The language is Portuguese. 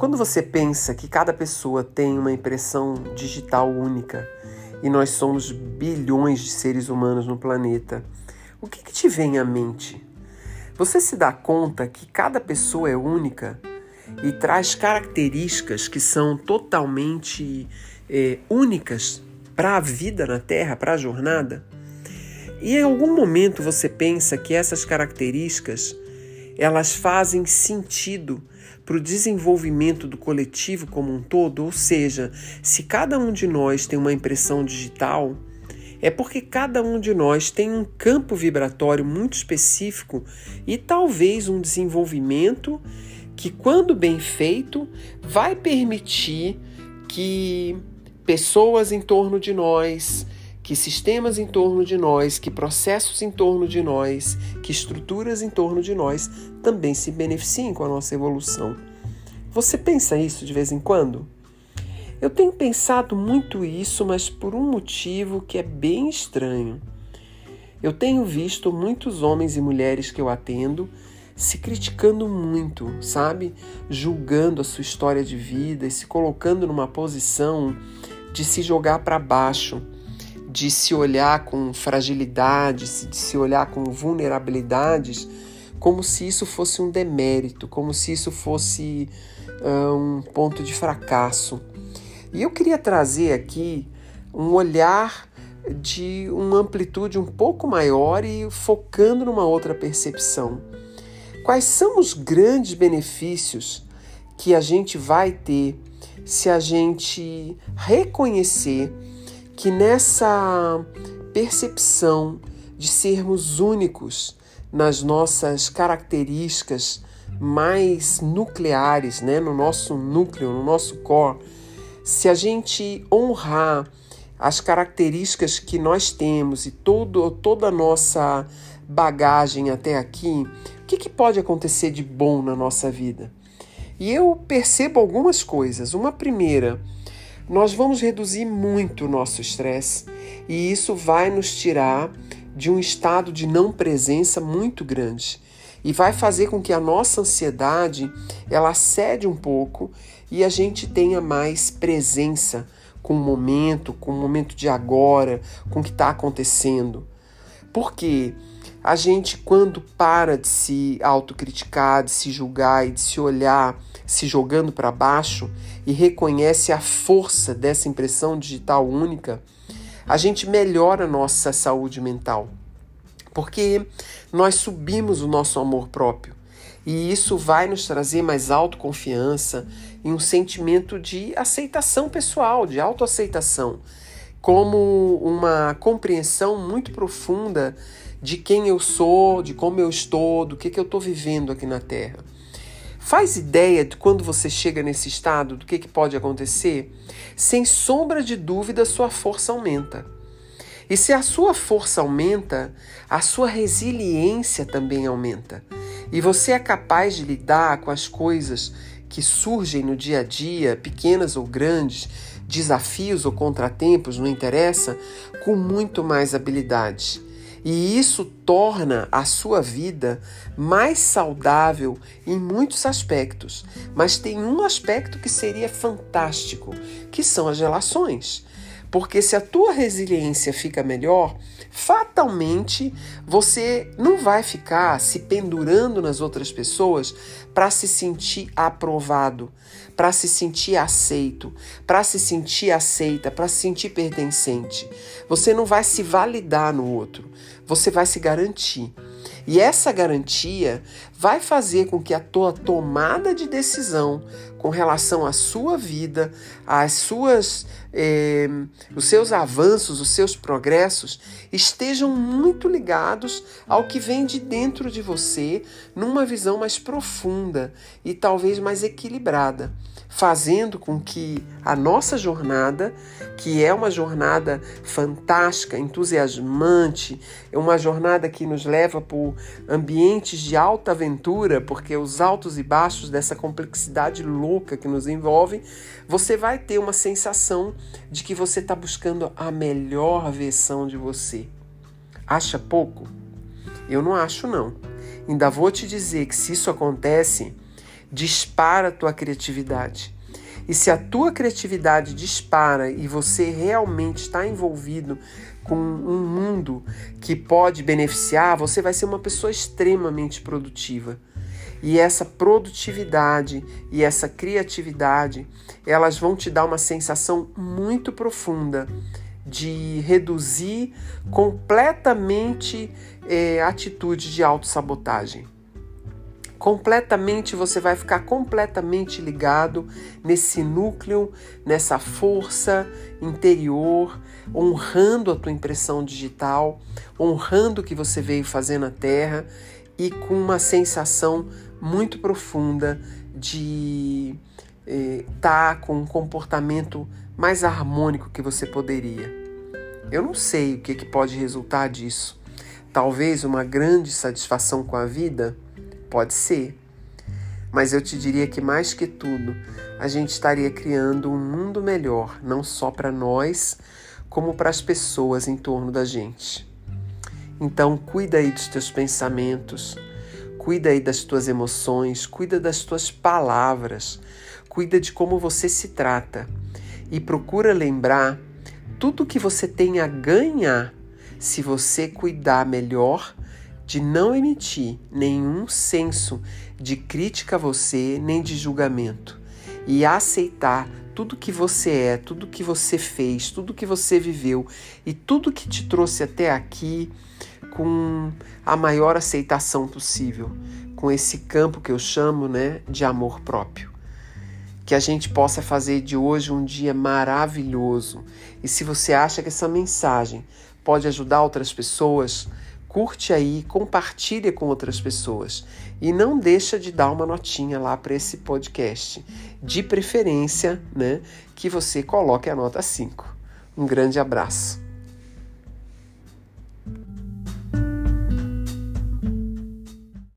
Quando você pensa que cada pessoa tem uma impressão digital única e nós somos bilhões de seres humanos no planeta, o que, que te vem à mente? Você se dá conta que cada pessoa é única e traz características que são totalmente é, únicas para a vida na Terra, para a jornada? E em algum momento você pensa que essas características elas fazem sentido para o desenvolvimento do coletivo como um todo, ou seja, se cada um de nós tem uma impressão digital, é porque cada um de nós tem um campo vibratório muito específico e talvez um desenvolvimento que, quando bem feito, vai permitir que pessoas em torno de nós, que sistemas em torno de nós, que processos em torno de nós, que estruturas em torno de nós também se beneficiem com a nossa evolução. Você pensa isso de vez em quando? Eu tenho pensado muito isso, mas por um motivo que é bem estranho. Eu tenho visto muitos homens e mulheres que eu atendo se criticando muito, sabe? Julgando a sua história de vida e se colocando numa posição de se jogar para baixo de se olhar com fragilidades, de se olhar com vulnerabilidades, como se isso fosse um demérito, como se isso fosse uh, um ponto de fracasso. E eu queria trazer aqui um olhar de uma amplitude um pouco maior e focando numa outra percepção. Quais são os grandes benefícios que a gente vai ter se a gente reconhecer que nessa percepção de sermos únicos nas nossas características mais nucleares, né, no nosso núcleo, no nosso core, se a gente honrar as características que nós temos e todo, toda a nossa bagagem até aqui, o que, que pode acontecer de bom na nossa vida? E eu percebo algumas coisas. Uma primeira, nós vamos reduzir muito o nosso estresse e isso vai nos tirar de um estado de não presença muito grande e vai fazer com que a nossa ansiedade ela cede um pouco e a gente tenha mais presença com o momento, com o momento de agora, com o que está acontecendo. Porque a gente, quando para de se autocriticar, de se julgar e de se olhar se jogando para baixo e reconhece a força dessa impressão digital única, a gente melhora a nossa saúde mental. Porque nós subimos o nosso amor próprio. E isso vai nos trazer mais autoconfiança e um sentimento de aceitação pessoal, de autoaceitação, como uma compreensão muito profunda de quem eu sou, de como eu estou, do que, que eu estou vivendo aqui na Terra. Faz ideia de quando você chega nesse estado, do que, que pode acontecer? Sem sombra de dúvida, sua força aumenta. E se a sua força aumenta, a sua resiliência também aumenta. E você é capaz de lidar com as coisas que surgem no dia a dia, pequenas ou grandes, desafios ou contratempos, não interessa, com muito mais habilidade. E isso torna a sua vida mais saudável em muitos aspectos. Mas tem um aspecto que seria fantástico, que são as relações. Porque se a tua resiliência fica melhor, fatalmente você não vai ficar se pendurando nas outras pessoas para se sentir aprovado, para se sentir aceito, para se sentir aceita, para se sentir pertencente. Você não vai se validar no outro, você vai se garantir. E essa garantia vai fazer com que a tua tomada de decisão com relação à sua vida, às suas, eh, os seus avanços, os seus progressos, estejam muito ligados ao que vem de dentro de você, numa visão mais profunda e talvez mais equilibrada fazendo com que a nossa jornada, que é uma jornada fantástica, entusiasmante, é uma jornada que nos leva por ambientes de alta aventura, porque os altos e baixos dessa complexidade louca que nos envolve, você vai ter uma sensação de que você está buscando a melhor versão de você. Acha pouco? Eu não acho não. Ainda vou te dizer que se isso acontece, dispara a tua criatividade. E se a tua criatividade dispara e você realmente está envolvido com um mundo que pode beneficiar, você vai ser uma pessoa extremamente produtiva. E essa produtividade e essa criatividade, elas vão te dar uma sensação muito profunda de reduzir completamente é, atitude de autossabotagem completamente você vai ficar completamente ligado nesse núcleo, nessa força interior, honrando a tua impressão digital, honrando o que você veio fazer na Terra e com uma sensação muito profunda de estar eh, tá com um comportamento mais harmônico que você poderia. Eu não sei o que, que pode resultar disso. Talvez uma grande satisfação com a vida Pode ser. Mas eu te diria que mais que tudo, a gente estaria criando um mundo melhor, não só para nós, como para as pessoas em torno da gente. Então, cuida aí dos teus pensamentos, cuida aí das tuas emoções, cuida das tuas palavras, cuida de como você se trata e procura lembrar tudo que você tem a ganhar se você cuidar melhor de não emitir nenhum senso de crítica a você nem de julgamento e aceitar tudo que você é, tudo que você fez, tudo que você viveu e tudo que te trouxe até aqui com a maior aceitação possível, com esse campo que eu chamo, né, de amor próprio. Que a gente possa fazer de hoje um dia maravilhoso. E se você acha que essa mensagem pode ajudar outras pessoas, curte aí, compartilha com outras pessoas e não deixa de dar uma notinha lá para esse podcast. De preferência, né, que você coloque a nota 5. Um grande abraço.